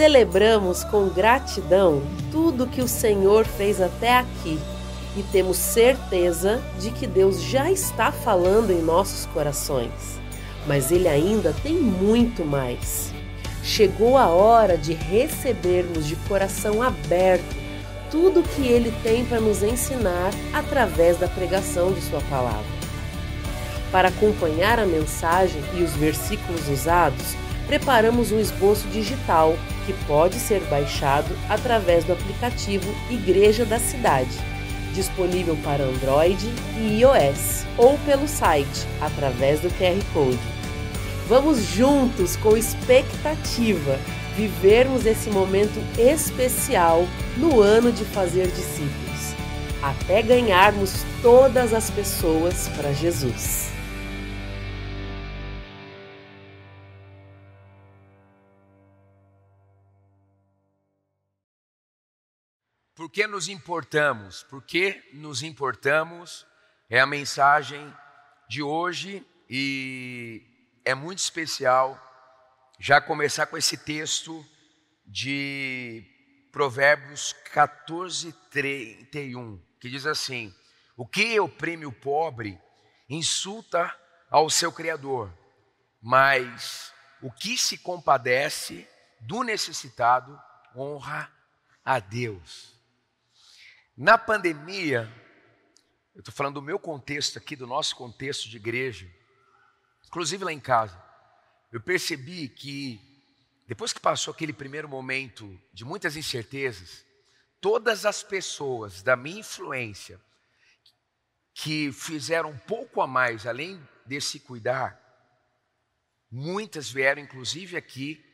Celebramos com gratidão tudo que o Senhor fez até aqui e temos certeza de que Deus já está falando em nossos corações, mas Ele ainda tem muito mais. Chegou a hora de recebermos de coração aberto tudo o que Ele tem para nos ensinar através da pregação de Sua palavra. Para acompanhar a mensagem e os versículos usados, preparamos um esboço digital que pode ser baixado através do aplicativo Igreja da Cidade, disponível para Android e iOS, ou pelo site através do QR Code. Vamos juntos com expectativa vivermos esse momento especial no ano de fazer discípulos, até ganharmos todas as pessoas para Jesus. Por que nos importamos? Por que nos importamos? É a mensagem de hoje e é muito especial já começar com esse texto de Provérbios 14, 31, que diz assim: O que oprime o pobre insulta ao seu Criador, mas o que se compadece do necessitado honra a Deus. Na pandemia, eu estou falando do meu contexto aqui, do nosso contexto de igreja, inclusive lá em casa, eu percebi que depois que passou aquele primeiro momento de muitas incertezas, todas as pessoas da minha influência que fizeram um pouco a mais além desse cuidar, muitas vieram inclusive aqui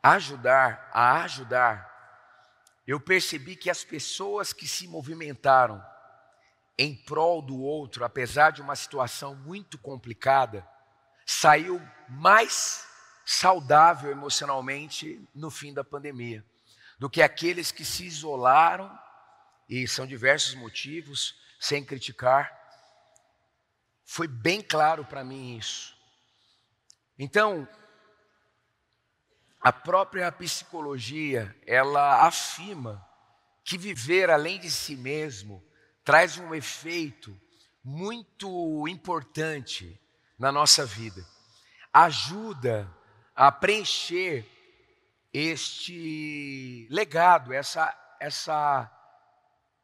ajudar, a ajudar eu percebi que as pessoas que se movimentaram em prol do outro, apesar de uma situação muito complicada, saiu mais saudável emocionalmente no fim da pandemia do que aqueles que se isolaram e são diversos motivos, sem criticar. Foi bem claro para mim isso. Então, a própria psicologia, ela afirma que viver além de si mesmo traz um efeito muito importante na nossa vida. Ajuda a preencher este legado, essa, essa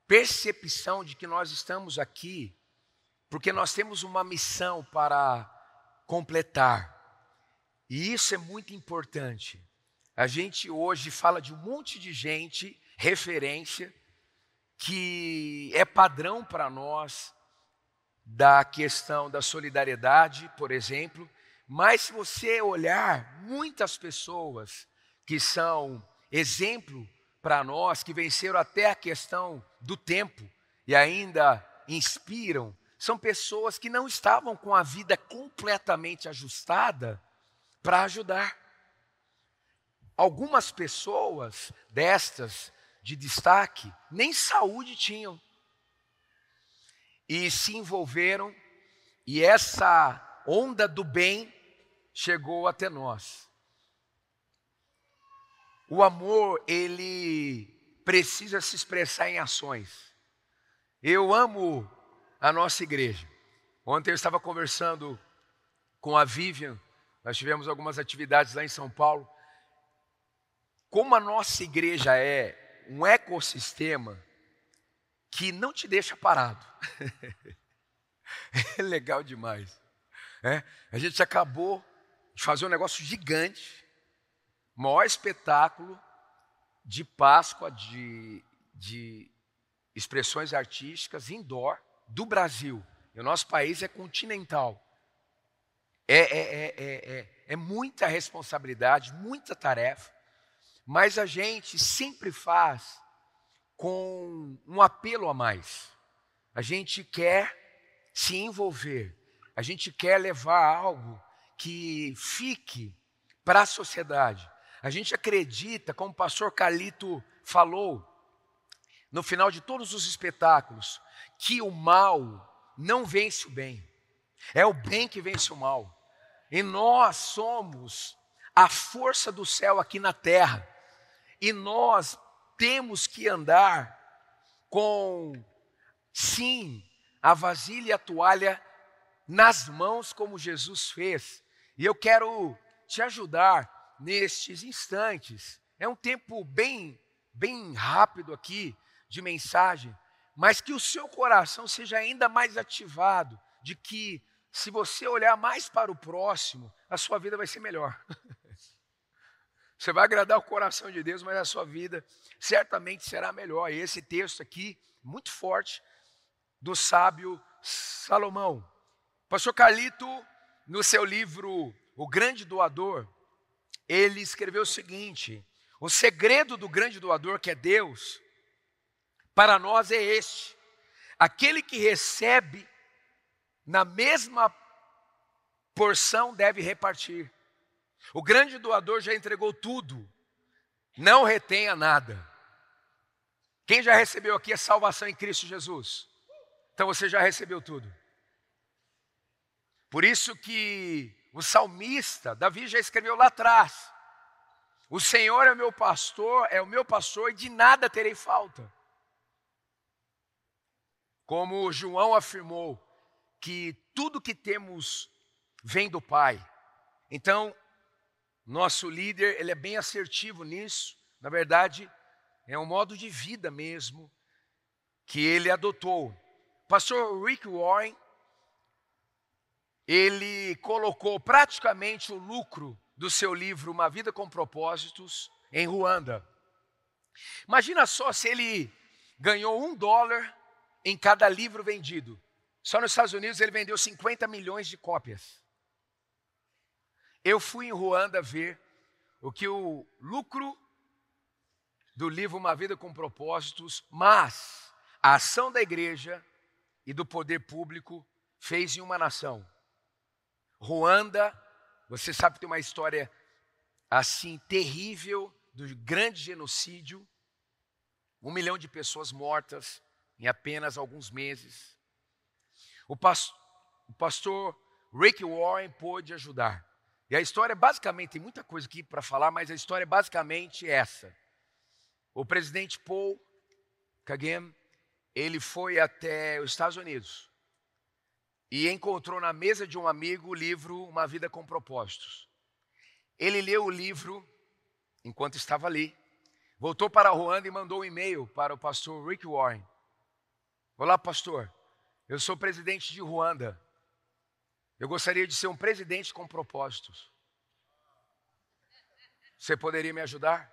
percepção de que nós estamos aqui, porque nós temos uma missão para completar. E isso é muito importante. A gente hoje fala de um monte de gente, referência, que é padrão para nós da questão da solidariedade, por exemplo, mas se você olhar muitas pessoas que são exemplo para nós, que venceram até a questão do tempo e ainda inspiram, são pessoas que não estavam com a vida completamente ajustada para ajudar. Algumas pessoas destas de destaque nem saúde tinham e se envolveram, e essa onda do bem chegou até nós. O amor, ele precisa se expressar em ações. Eu amo a nossa igreja. Ontem eu estava conversando com a Vivian nós tivemos algumas atividades lá em São Paulo. Como a nossa igreja é um ecossistema que não te deixa parado. é legal demais. É? A gente acabou de fazer um negócio gigante, maior espetáculo de Páscoa, de, de expressões artísticas indoor do Brasil. E o nosso país é continental. É, é, é, é, muita responsabilidade, muita tarefa, mas a gente sempre faz com um apelo a mais. A gente quer se envolver, a gente quer levar algo que fique para a sociedade. A gente acredita, como o pastor Calito falou, no final de todos os espetáculos, que o mal não vence o bem. É o bem que vence o mal. E nós somos a força do céu aqui na terra. E nós temos que andar com, sim, a vasilha e a toalha nas mãos, como Jesus fez. E eu quero te ajudar nestes instantes. É um tempo bem, bem rápido aqui de mensagem, mas que o seu coração seja ainda mais ativado de que se você olhar mais para o próximo, a sua vida vai ser melhor. Você vai agradar o coração de Deus, mas a sua vida certamente será melhor. E esse texto aqui, muito forte, do sábio Salomão. Pastor Carlito, no seu livro O Grande Doador, ele escreveu o seguinte: o segredo do grande doador, que é Deus, para nós é este: aquele que recebe na mesma porção deve repartir. O grande doador já entregou tudo, não retenha nada. Quem já recebeu aqui a salvação em Cristo Jesus? Então você já recebeu tudo. Por isso que o salmista, Davi já escreveu lá atrás: O Senhor é meu pastor, é o meu pastor e de nada terei falta. Como João afirmou que tudo que temos vem do Pai. Então, nosso líder, ele é bem assertivo nisso. Na verdade, é um modo de vida mesmo que ele adotou. Pastor Rick Warren, ele colocou praticamente o lucro do seu livro Uma Vida com Propósitos em Ruanda. Imagina só se ele ganhou um dólar em cada livro vendido. Só nos Estados Unidos ele vendeu 50 milhões de cópias. Eu fui em Ruanda ver o que o lucro do livro Uma Vida com Propósitos, mas a ação da igreja e do poder público fez em uma nação. Ruanda, você sabe que tem uma história assim terrível do grande genocídio, um milhão de pessoas mortas em apenas alguns meses. O, o pastor Rick Warren pôde ajudar. E a história basicamente, tem muita coisa aqui para falar, mas a história é basicamente essa. O presidente Paul Kagame, ele foi até os Estados Unidos e encontrou na mesa de um amigo o livro Uma Vida com Propósitos. Ele leu o livro enquanto estava ali, voltou para Ruanda e mandou um e-mail para o pastor Rick Warren. Olá, pastor, eu sou presidente de Ruanda. Eu gostaria de ser um presidente com propósitos. Você poderia me ajudar?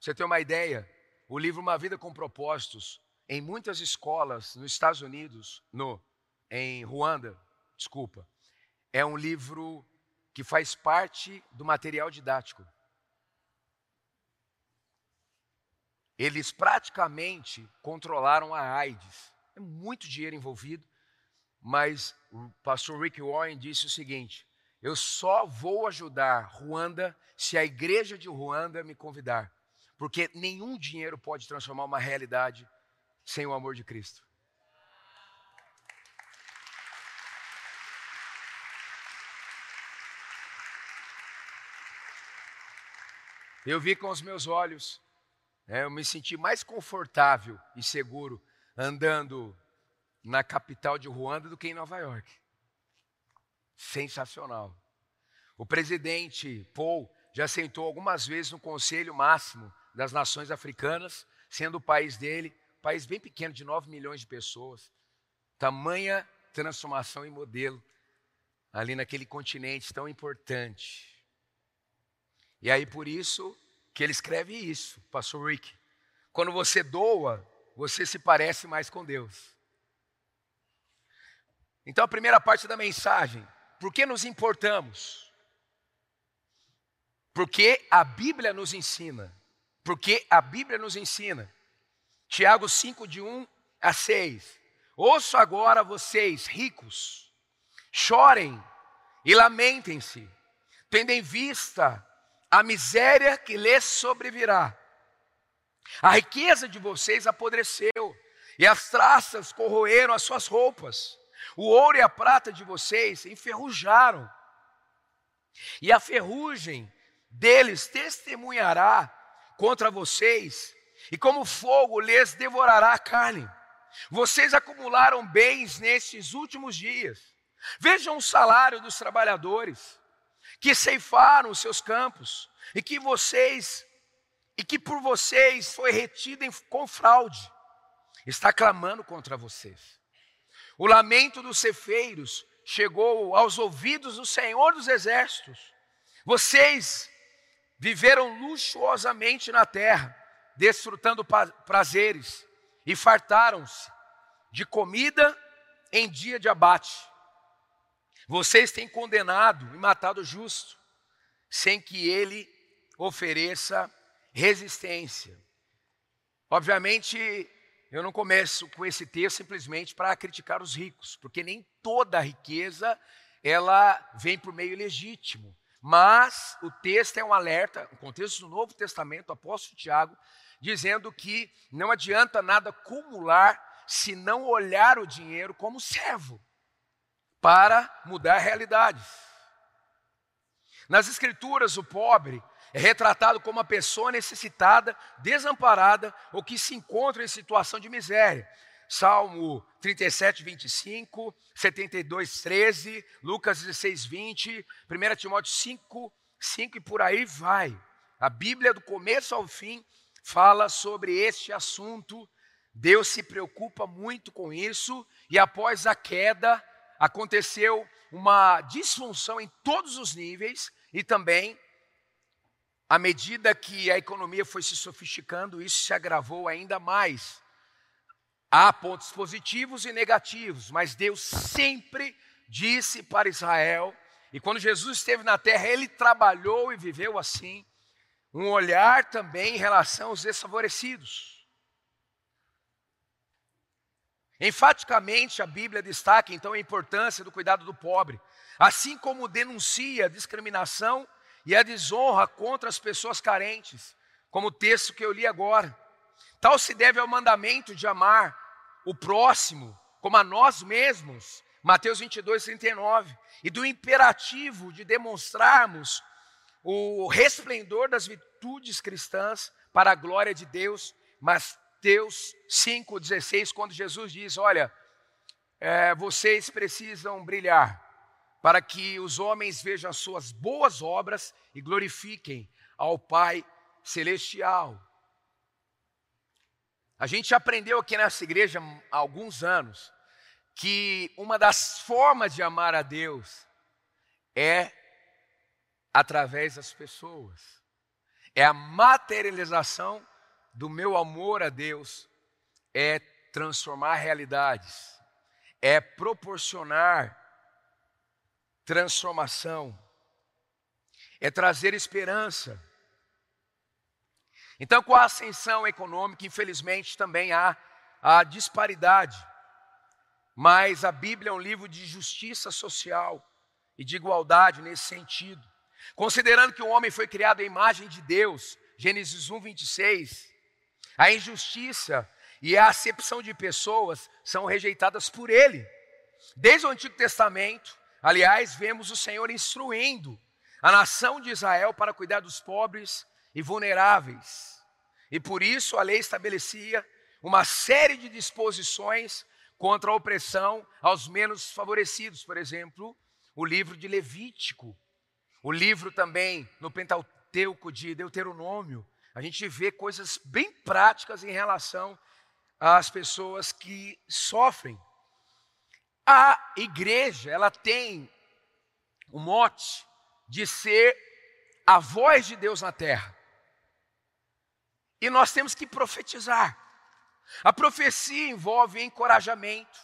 Você tem uma ideia? O livro Uma Vida com Propósitos, em muitas escolas nos Estados Unidos, no, em Ruanda, desculpa, é um livro que faz parte do material didático. Eles praticamente controlaram a AIDS. É muito dinheiro envolvido. Mas o pastor Rick Warren disse o seguinte: eu só vou ajudar Ruanda se a igreja de Ruanda me convidar, porque nenhum dinheiro pode transformar uma realidade sem o amor de Cristo. Eu vi com os meus olhos, né, eu me senti mais confortável e seguro andando na capital de Ruanda do que em Nova York. Sensacional. O presidente Paul já sentou algumas vezes no Conselho Máximo das Nações Africanas, sendo o país dele, um país bem pequeno, de 9 milhões de pessoas. Tamanha transformação e modelo ali naquele continente tão importante. E aí por isso que ele escreve isso, pastor Rick. Quando você doa, você se parece mais com Deus. Então, a primeira parte da mensagem: por que nos importamos? Porque a Bíblia nos ensina. Porque a Bíblia nos ensina. Tiago 5, de 1 a 6. Ouço agora vocês, ricos, chorem e lamentem-se, tendo em vista a miséria que lhes sobrevirá. A riqueza de vocês apodreceu, e as traças corroeram as suas roupas. O ouro e a prata de vocês enferrujaram. E a ferrugem deles testemunhará contra vocês, e como fogo lhes devorará a carne. Vocês acumularam bens nestes últimos dias. Vejam o salário dos trabalhadores que ceifaram os seus campos e que vocês e que por vocês foi retido em, com fraude. Está clamando contra vocês. O lamento dos cefeiros chegou aos ouvidos do Senhor dos Exércitos. Vocês viveram luxuosamente na terra, desfrutando prazeres, e fartaram-se de comida em dia de abate. Vocês têm condenado e matado o justo, sem que ele ofereça resistência. Obviamente, eu não começo com esse texto simplesmente para criticar os ricos, porque nem toda a riqueza ela vem por meio legítimo. Mas o texto é um alerta, o contexto do Novo Testamento, o apóstolo Tiago, dizendo que não adianta nada acumular se não olhar o dinheiro como servo para mudar realidades. Nas Escrituras, o pobre é retratado como uma pessoa necessitada, desamparada ou que se encontra em situação de miséria. Salmo 37, 25, 72, 13, Lucas 16, 20, 1 Timóteo 5, 5 e por aí vai. A Bíblia, do começo ao fim, fala sobre este assunto. Deus se preocupa muito com isso, e após a queda, aconteceu uma disfunção em todos os níveis e também à medida que a economia foi se sofisticando, isso se agravou ainda mais. Há pontos positivos e negativos, mas Deus sempre disse para Israel, e quando Jesus esteve na terra, ele trabalhou e viveu assim, um olhar também em relação aos desfavorecidos. Enfaticamente, a Bíblia destaca então a importância do cuidado do pobre, assim como denuncia a discriminação e a desonra contra as pessoas carentes, como o texto que eu li agora. Tal se deve ao mandamento de amar o próximo como a nós mesmos, Mateus 22, 39, e do imperativo de demonstrarmos o resplendor das virtudes cristãs para a glória de Deus, Mateus 5,16, quando Jesus diz: Olha, é, vocês precisam brilhar, para que os homens vejam as suas boas obras e glorifiquem ao Pai Celestial. A gente aprendeu aqui nessa igreja há alguns anos que uma das formas de amar a Deus é através das pessoas. É a materialização do meu amor a Deus, é transformar realidades, é proporcionar transformação, é trazer esperança. Então, com a ascensão econômica, infelizmente também há a disparidade, mas a Bíblia é um livro de justiça social e de igualdade nesse sentido. Considerando que o homem foi criado à imagem de Deus, Gênesis 1, 26, a injustiça e a acepção de pessoas são rejeitadas por ele. Desde o Antigo Testamento, Aliás, vemos o Senhor instruindo a nação de Israel para cuidar dos pobres e vulneráveis. E por isso a lei estabelecia uma série de disposições contra a opressão aos menos favorecidos. Por exemplo, o livro de Levítico, o livro também no Pentateuco de Deuteronômio. A gente vê coisas bem práticas em relação às pessoas que sofrem a igreja, ela tem o mote de ser a voz de Deus na terra. E nós temos que profetizar. A profecia envolve encorajamento,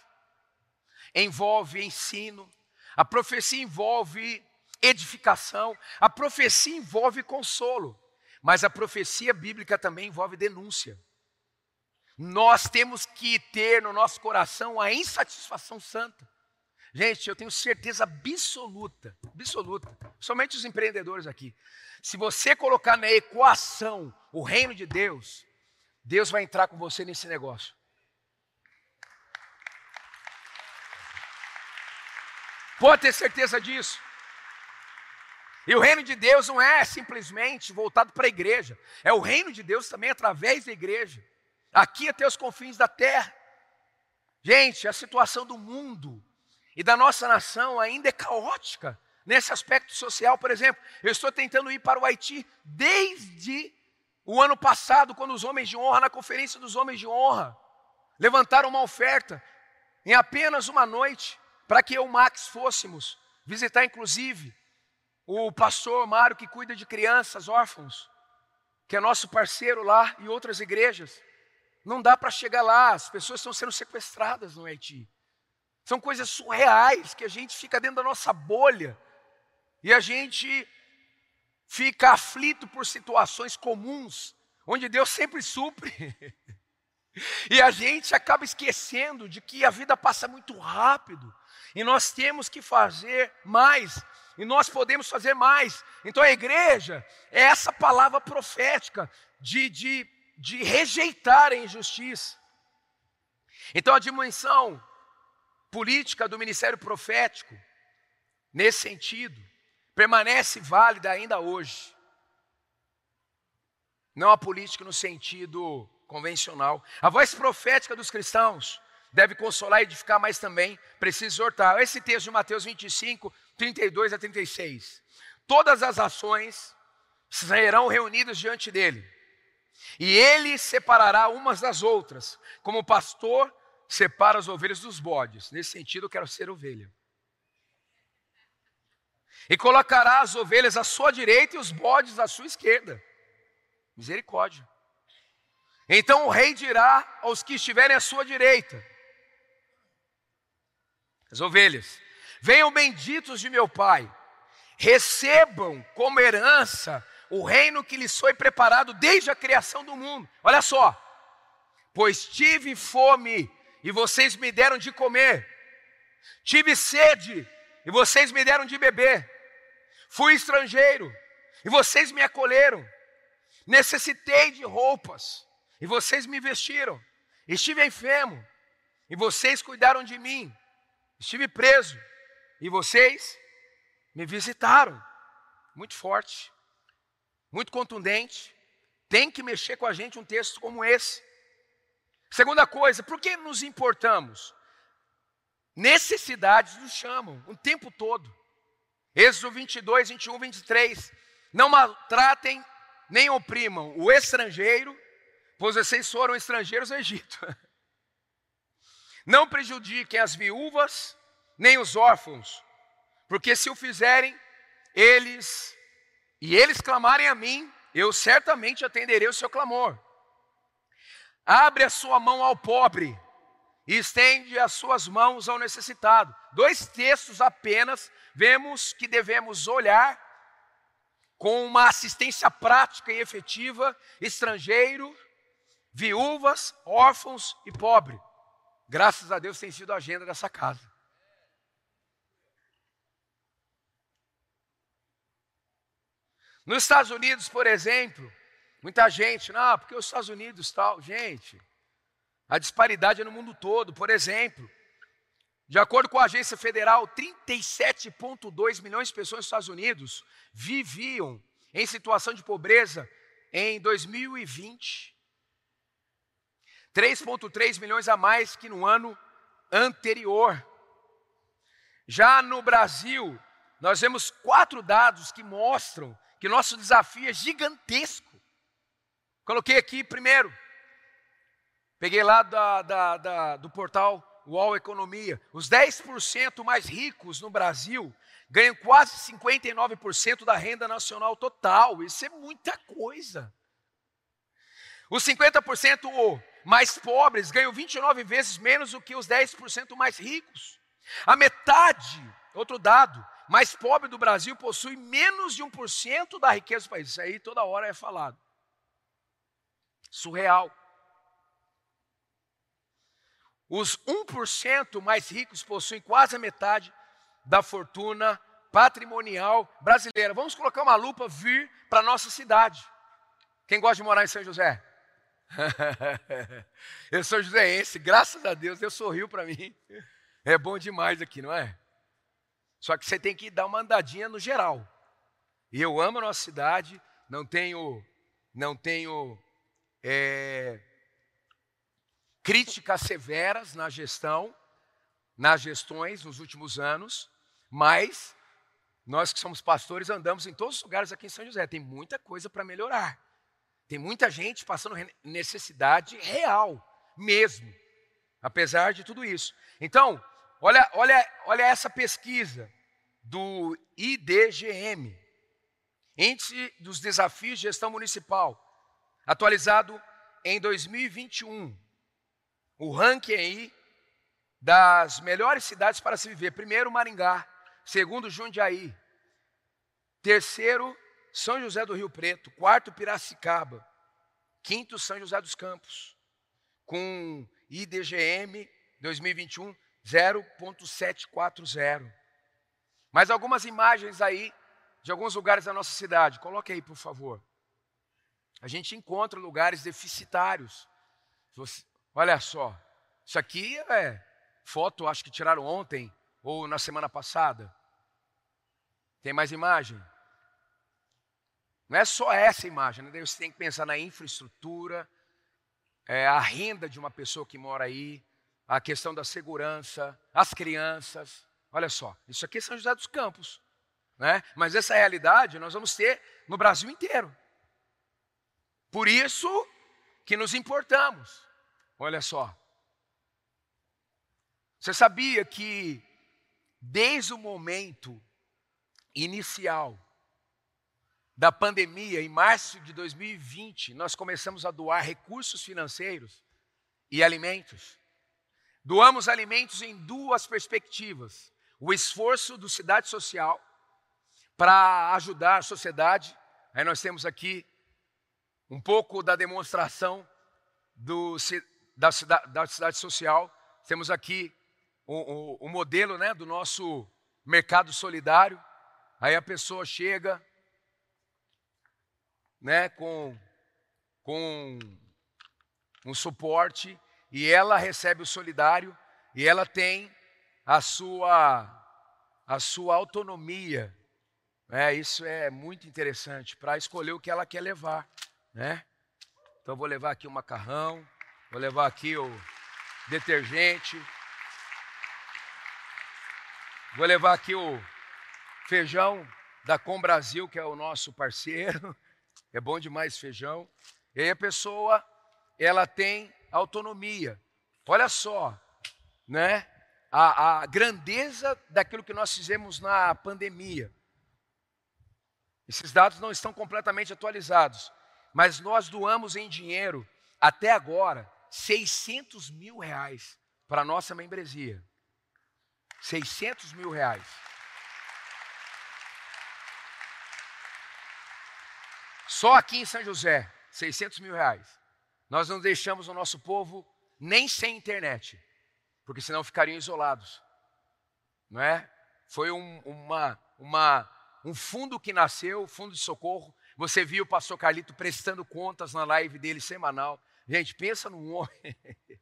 envolve ensino, a profecia envolve edificação, a profecia envolve consolo, mas a profecia bíblica também envolve denúncia. Nós temos que ter no nosso coração a insatisfação santa. Gente, eu tenho certeza absoluta, absoluta, somente os empreendedores aqui. Se você colocar na equação o reino de Deus, Deus vai entrar com você nesse negócio. Pode ter certeza disso. E o reino de Deus não é simplesmente voltado para a igreja, é o reino de Deus também através da igreja, aqui até os confins da terra. Gente, a situação do mundo e da nossa nação ainda é caótica nesse aspecto social, por exemplo. Eu estou tentando ir para o Haiti desde o ano passado, quando os homens de honra, na conferência dos homens de honra, levantaram uma oferta em apenas uma noite para que eu e o Max fôssemos visitar, inclusive, o pastor Mário, que cuida de crianças órfãos, que é nosso parceiro lá, e outras igrejas. Não dá para chegar lá, as pessoas estão sendo sequestradas no Haiti. São coisas surreais que a gente fica dentro da nossa bolha e a gente fica aflito por situações comuns, onde Deus sempre supre. e a gente acaba esquecendo de que a vida passa muito rápido e nós temos que fazer mais e nós podemos fazer mais. Então a igreja é essa palavra profética de, de, de rejeitar a injustiça. Então a dimensão política do ministério profético, nesse sentido, permanece válida ainda hoje. Não a política no sentido convencional. A voz profética dos cristãos deve consolar e edificar, mas também precisa exortar. Esse texto de Mateus 25, 32 a 36. Todas as ações serão reunidas diante dele, e ele separará umas das outras, como o pastor separa as ovelhas dos bodes. Nesse sentido, eu quero ser ovelha. E colocará as ovelhas à sua direita e os bodes à sua esquerda. Misericórdia. Então o rei dirá aos que estiverem à sua direita: as ovelhas, venham benditos de meu Pai, recebam como herança o reino que lhes foi preparado desde a criação do mundo. Olha só, pois tive fome e vocês me deram de comer, tive sede e vocês me deram de beber, fui estrangeiro e vocês me acolheram, necessitei de roupas e vocês me vestiram, estive enfermo e vocês cuidaram de mim, estive preso e vocês me visitaram. Muito forte, muito contundente. Tem que mexer com a gente um texto como esse. Segunda coisa, por que nos importamos? Necessidades nos chamam o tempo todo. Êxodo 22, 21, 23. Não maltratem nem oprimam o estrangeiro, pois vocês foram estrangeiros no Egito. Não prejudiquem as viúvas nem os órfãos, porque se o fizerem, eles e eles clamarem a mim, eu certamente atenderei o seu clamor. Abre a sua mão ao pobre e estende as suas mãos ao necessitado. Dois textos apenas, vemos que devemos olhar com uma assistência prática e efetiva, estrangeiro, viúvas, órfãos e pobre. Graças a Deus tem sido a agenda dessa casa. Nos Estados Unidos, por exemplo, muita gente, não, porque os Estados Unidos tal, gente, a disparidade é no mundo todo. Por exemplo, de acordo com a agência federal, 37,2 milhões de pessoas nos Estados Unidos viviam em situação de pobreza em 2020. 3,3 milhões a mais que no ano anterior. Já no Brasil, nós vemos quatro dados que mostram que nosso desafio é gigantesco. Coloquei aqui primeiro, peguei lá da, da, da, do portal UOL Economia, os 10% mais ricos no Brasil ganham quase 59% da renda nacional total, isso é muita coisa. Os 50% mais pobres ganham 29 vezes menos do que os 10% mais ricos. A metade, outro dado, mais pobre do Brasil possui menos de 1% da riqueza do país. Isso aí toda hora é falado. Surreal. Os 1% mais ricos possuem quase a metade da fortuna patrimonial brasileira. Vamos colocar uma lupa vir para nossa cidade. Quem gosta de morar em São José? eu sou joséense, graças a Deus, Deus sorriu para mim. É bom demais aqui, não é? Só que você tem que dar uma andadinha no geral. E eu amo a nossa cidade, não tenho, não tenho é, críticas severas na gestão, nas gestões nos últimos anos, mas nós que somos pastores andamos em todos os lugares aqui em São José. Tem muita coisa para melhorar. Tem muita gente passando necessidade real, mesmo, apesar de tudo isso. Então, olha, olha, olha essa pesquisa do IDGM, Índice dos Desafios de Gestão Municipal, atualizado em 2021. O ranking aí das melhores cidades para se viver. Primeiro, Maringá. Segundo, Jundiaí. Terceiro, São José do Rio Preto. Quarto, Piracicaba. Quinto, São José dos Campos. Com IDGM 2021 0.740. Mais algumas imagens aí de alguns lugares da nossa cidade. Coloque aí, por favor. A gente encontra lugares deficitários. Você, olha só, isso aqui é foto, acho que tiraram ontem ou na semana passada. Tem mais imagem? Não é só essa imagem, né? você tem que pensar na infraestrutura, é, a renda de uma pessoa que mora aí, a questão da segurança, as crianças. Olha só, isso aqui é São José dos Campos, né? mas essa realidade nós vamos ter no Brasil inteiro. Por isso que nos importamos. Olha só. Você sabia que desde o momento inicial da pandemia, em março de 2020, nós começamos a doar recursos financeiros e alimentos. Doamos alimentos em duas perspectivas: o esforço do Cidade Social para ajudar a sociedade. Aí nós temos aqui um pouco da demonstração do, da, da cidade social. Temos aqui o, o, o modelo né, do nosso mercado solidário. Aí a pessoa chega, né, com, com um suporte e ela recebe o solidário e ela tem a sua a sua autonomia. É, isso é muito interessante para escolher o que ela quer levar, né? Então vou levar aqui o macarrão, vou levar aqui o detergente, vou levar aqui o feijão da Com Brasil, que é o nosso parceiro. É bom demais feijão. E aí a pessoa, ela tem autonomia. Olha só, né? A, a grandeza daquilo que nós fizemos na pandemia. Esses dados não estão completamente atualizados, mas nós doamos em dinheiro, até agora, 600 mil reais para nossa membresia. 600 mil reais. Só aqui em São José, 600 mil reais. Nós não deixamos o nosso povo nem sem internet, porque senão ficariam isolados. Não é? Foi um, uma, uma, um fundo que nasceu, fundo de socorro. Você viu o pastor Carlito prestando contas na live dele semanal. Gente, pensa num homem.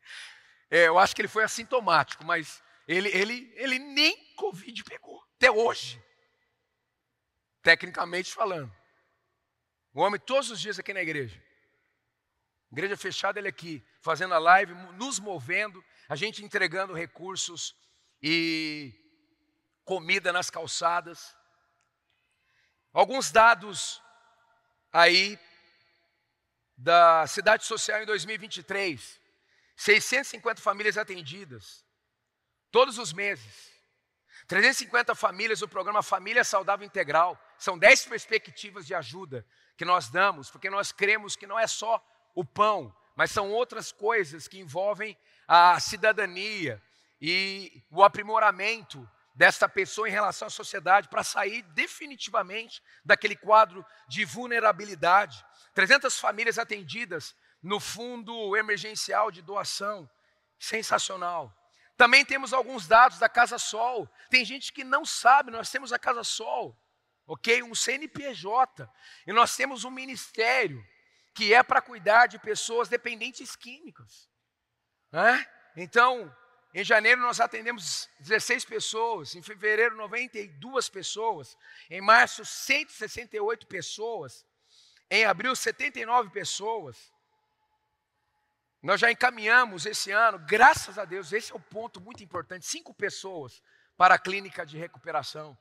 É, eu acho que ele foi assintomático, mas ele, ele, ele nem Covid pegou, até hoje. Tecnicamente falando. O homem todos os dias aqui na igreja. Igreja fechada, ele aqui, fazendo a live, nos movendo, a gente entregando recursos e comida nas calçadas. Alguns dados aí da cidade social em 2023. 650 famílias atendidas todos os meses. 350 famílias do programa Família Saudável Integral. São 10 perspectivas de ajuda que nós damos, porque nós cremos que não é só o pão, mas são outras coisas que envolvem a cidadania e o aprimoramento desta pessoa em relação à sociedade para sair definitivamente daquele quadro de vulnerabilidade. 300 famílias atendidas no fundo emergencial de doação. Sensacional. Também temos alguns dados da Casa Sol. Tem gente que não sabe, nós temos a Casa Sol, ok? Um CNPJ. E nós temos um ministério que é para cuidar de pessoas dependentes químicas. Né? Então, Em janeiro nós atendemos 16 pessoas, em fevereiro 92 pessoas, em março 168 pessoas, em abril 79 pessoas. Nós já encaminhamos esse ano, graças a Deus, esse é o um ponto muito importante, cinco pessoas para a clínica de recuperação,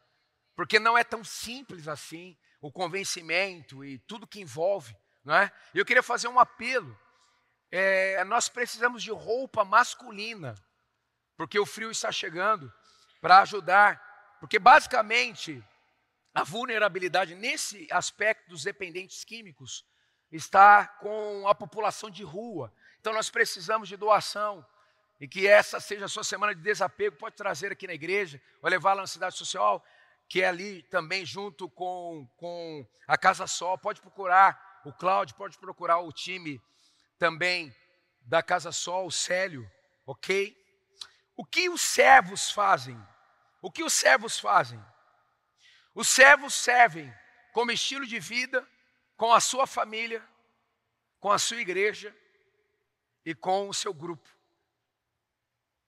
porque não é tão simples assim o convencimento e tudo que envolve, não é? Eu queria fazer um apelo. É, nós precisamos de roupa masculina porque o frio está chegando, para ajudar, porque basicamente a vulnerabilidade nesse aspecto dos dependentes químicos está com a população de rua. Então nós precisamos de doação e que essa seja a sua semana de desapego, pode trazer aqui na igreja ou levar lá na cidade social, que é ali também junto com, com a Casa Sol, pode procurar o Cláudio, pode procurar o time também da Casa Sol, o Célio, ok? O que os servos fazem? O que os servos fazem? Os servos servem como estilo de vida, com a sua família, com a sua igreja e com o seu grupo.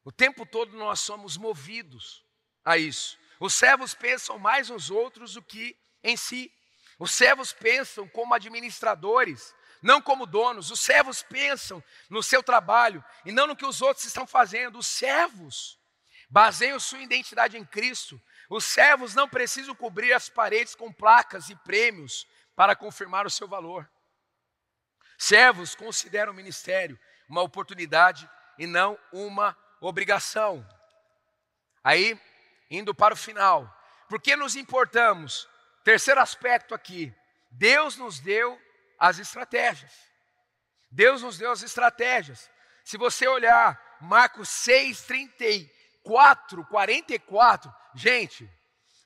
O tempo todo nós somos movidos a isso. Os servos pensam mais nos outros do que em si. Os servos pensam como administradores não como donos. Os servos pensam no seu trabalho e não no que os outros estão fazendo. Os servos baseiam sua identidade em Cristo. Os servos não precisam cobrir as paredes com placas e prêmios para confirmar o seu valor. Servos consideram o ministério uma oportunidade e não uma obrigação. Aí, indo para o final, por que nos importamos? Terceiro aspecto aqui: Deus nos deu as estratégias. Deus nos deu as estratégias. Se você olhar Marcos 6, 34, 44, gente,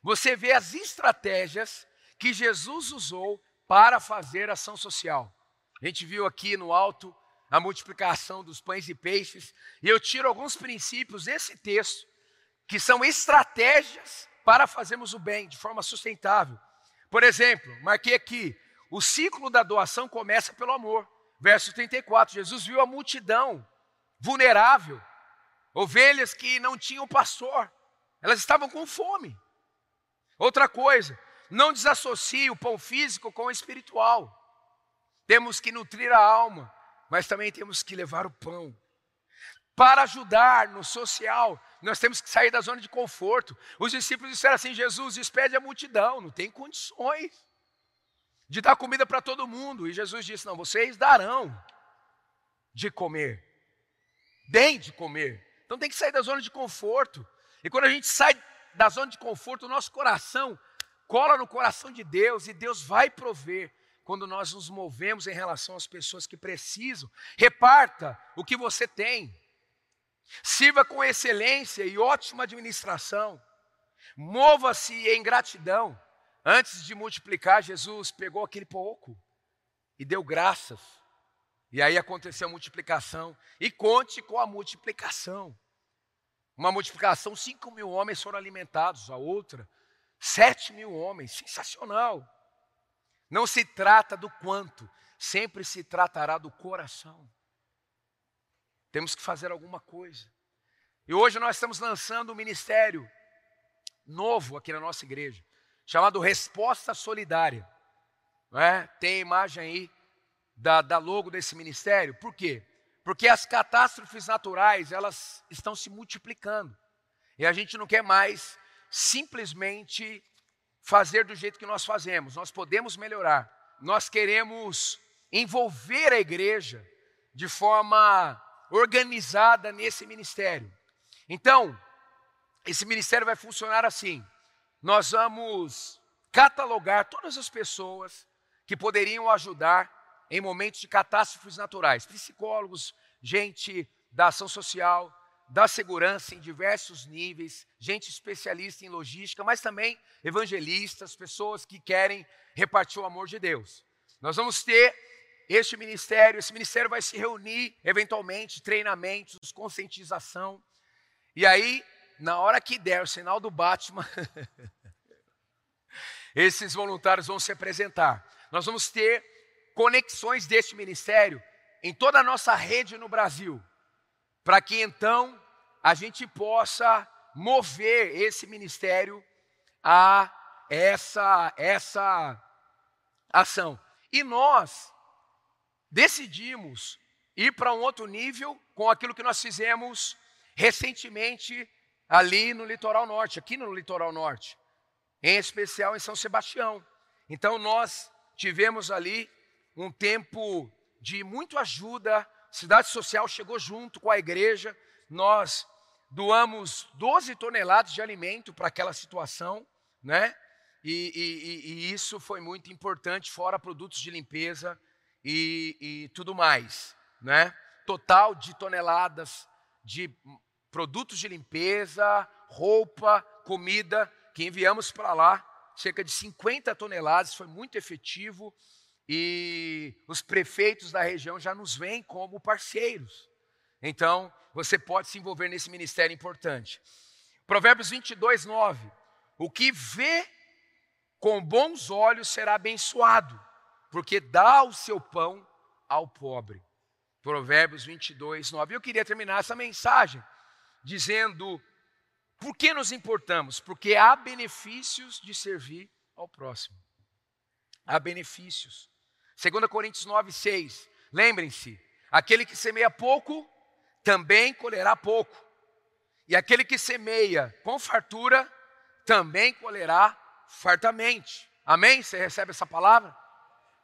você vê as estratégias que Jesus usou para fazer ação social. A gente viu aqui no alto a multiplicação dos pães e peixes, e eu tiro alguns princípios desse texto, que são estratégias para fazermos o bem de forma sustentável. Por exemplo, marquei aqui o ciclo da doação começa pelo amor. Verso 34, Jesus viu a multidão vulnerável, ovelhas que não tinham pastor, elas estavam com fome. Outra coisa, não desassocie o pão físico com o espiritual. Temos que nutrir a alma, mas também temos que levar o pão. Para ajudar no social, nós temos que sair da zona de conforto. Os discípulos disseram assim: Jesus, despede a multidão, não tem condições de dar comida para todo mundo. E Jesus disse: Não, vocês darão de comer. Deem de comer. Então tem que sair da zona de conforto. E quando a gente sai da zona de conforto, o nosso coração cola no coração de Deus e Deus vai prover quando nós nos movemos em relação às pessoas que precisam. Reparta o que você tem. Sirva com excelência e ótima administração. Mova-se em gratidão. Antes de multiplicar, Jesus pegou aquele pouco e deu graças. E aí aconteceu a multiplicação. E conte com a multiplicação. Uma multiplicação, cinco mil homens foram alimentados, a outra, sete mil homens. Sensacional. Não se trata do quanto, sempre se tratará do coração. Temos que fazer alguma coisa. E hoje nós estamos lançando um ministério novo aqui na nossa igreja chamado Resposta Solidária. É? Tem a imagem aí da, da logo desse ministério. Por quê? Porque as catástrofes naturais, elas estão se multiplicando. E a gente não quer mais simplesmente fazer do jeito que nós fazemos. Nós podemos melhorar. Nós queremos envolver a igreja de forma organizada nesse ministério. Então, esse ministério vai funcionar assim: nós vamos catalogar todas as pessoas que poderiam ajudar em momentos de catástrofes naturais. Psicólogos, gente da ação social, da segurança em diversos níveis, gente especialista em logística, mas também evangelistas, pessoas que querem repartir o amor de Deus. Nós vamos ter este ministério, esse ministério vai se reunir eventualmente, treinamentos, conscientização. E aí na hora que der o sinal do Batman, esses voluntários vão se apresentar. Nós vamos ter conexões deste ministério em toda a nossa rede no Brasil, para que então a gente possa mover esse ministério a essa essa ação. E nós decidimos ir para um outro nível com aquilo que nós fizemos recentemente ali no litoral norte, aqui no litoral norte, em especial em São Sebastião. Então nós tivemos ali um tempo de muito ajuda, Cidade Social chegou junto com a igreja, nós doamos 12 toneladas de alimento para aquela situação, né? E, e, e, isso foi muito importante, fora produtos de limpeza e, e tudo mais, né? Total de toneladas de produtos de limpeza, roupa, comida, que enviamos para lá, cerca de 50 toneladas, foi muito efetivo e os prefeitos da região já nos veem como parceiros. Então, você pode se envolver nesse ministério importante. Provérbios 22, 9. O que vê com bons olhos será abençoado, porque dá o seu pão ao pobre. Provérbios 22, 9. Eu queria terminar essa mensagem dizendo: por que nos importamos? Porque há benefícios de servir ao próximo. Há benefícios. 2 Coríntios 9, 6. Lembrem-se: aquele que semeia pouco, também colherá pouco. E aquele que semeia com fartura, também colherá fartamente. Amém? Você recebe essa palavra?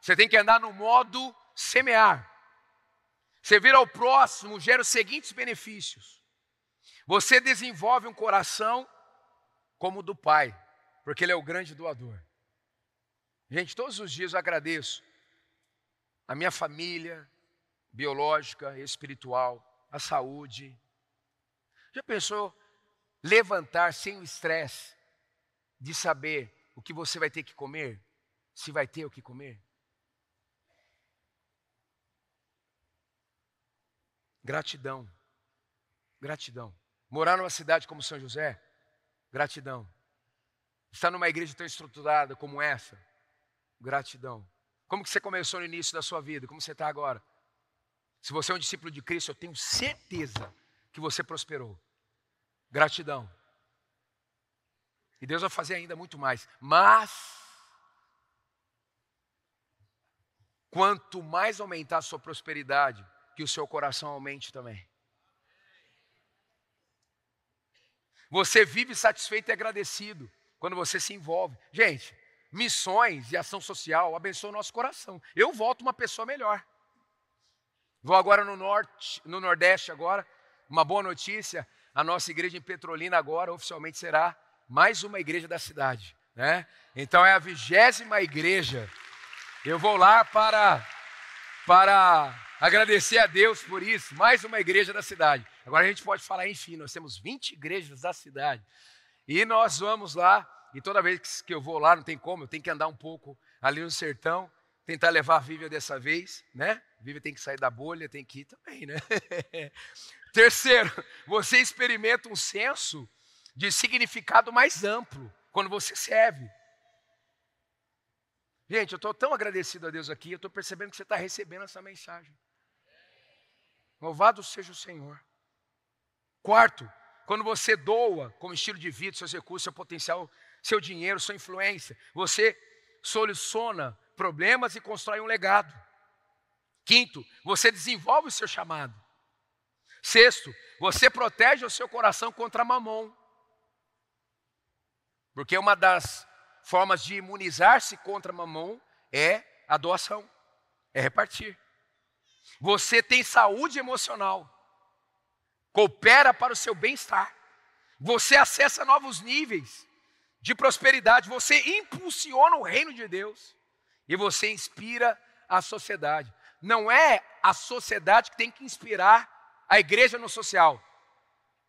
Você tem que andar no modo semear. Servir ao próximo gera os seguintes benefícios. Você desenvolve um coração como o do Pai, porque Ele é o grande doador. Gente, todos os dias eu agradeço a minha família biológica, espiritual, a saúde. Já pensou levantar sem o estresse de saber o que você vai ter que comer? Se vai ter o que comer? Gratidão. Gratidão. Morar numa cidade como São José, gratidão. Estar numa igreja tão estruturada como essa, gratidão. Como que você começou no início da sua vida? Como você está agora? Se você é um discípulo de Cristo, eu tenho certeza que você prosperou. Gratidão. E Deus vai fazer ainda muito mais. Mas, quanto mais aumentar a sua prosperidade, que o seu coração aumente também. Você vive satisfeito e agradecido quando você se envolve. Gente, missões e ação social abençoam o nosso coração. Eu volto uma pessoa melhor. Vou agora no norte, no nordeste agora, uma boa notícia, a nossa igreja em Petrolina agora oficialmente será mais uma igreja da cidade, né? Então é a vigésima igreja. Eu vou lá para para agradecer a Deus por isso, mais uma igreja da cidade. Agora a gente pode falar, enfim, nós temos 20 igrejas da cidade. E nós vamos lá e toda vez que eu vou lá, não tem como, eu tenho que andar um pouco ali no sertão, tentar levar a Vívia dessa vez, né? Vívia tem que sair da bolha, tem que ir também, né? Terceiro, você experimenta um senso de significado mais amplo quando você serve. Gente, eu estou tão agradecido a Deus aqui, eu estou percebendo que você está recebendo essa mensagem. Louvado seja o Senhor. Quarto, quando você doa como estilo de vida, seus recursos, seu potencial seu dinheiro, sua influência. Você soluciona problemas e constrói um legado. Quinto, você desenvolve o seu chamado. Sexto, você protege o seu coração contra mamon. Porque uma das formas de imunizar-se contra mamon é a doação, é repartir. Você tem saúde emocional, coopera para o seu bem-estar. Você acessa novos níveis de prosperidade, você impulsiona o reino de Deus e você inspira a sociedade. Não é a sociedade que tem que inspirar a igreja no social,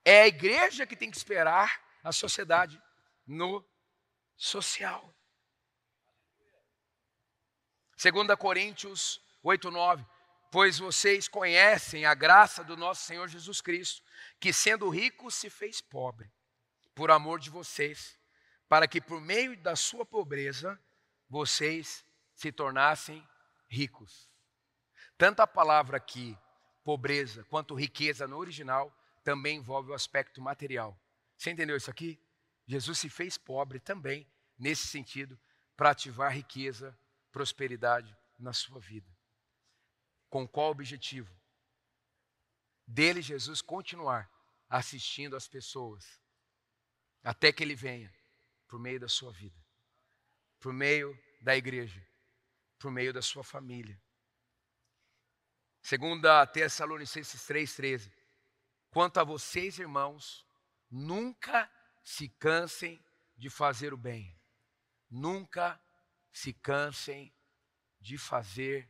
é a igreja que tem que esperar a sociedade no social. 2 Coríntios 8, 9. Pois vocês conhecem a graça do nosso Senhor Jesus Cristo, que sendo rico se fez pobre, por amor de vocês para que por meio da sua pobreza vocês se tornassem ricos. Tanto a palavra aqui, pobreza, quanto riqueza no original, também envolve o aspecto material. Você entendeu isso aqui? Jesus se fez pobre também, nesse sentido, para ativar riqueza, prosperidade na sua vida. Com qual objetivo? Dele, Jesus, continuar assistindo as pessoas até que ele venha por meio da sua vida, por meio da igreja, por meio da sua família. Segunda Tessalonicenses 3,13. Quanto a vocês, irmãos, nunca se cansem de fazer o bem. Nunca se cansem de fazer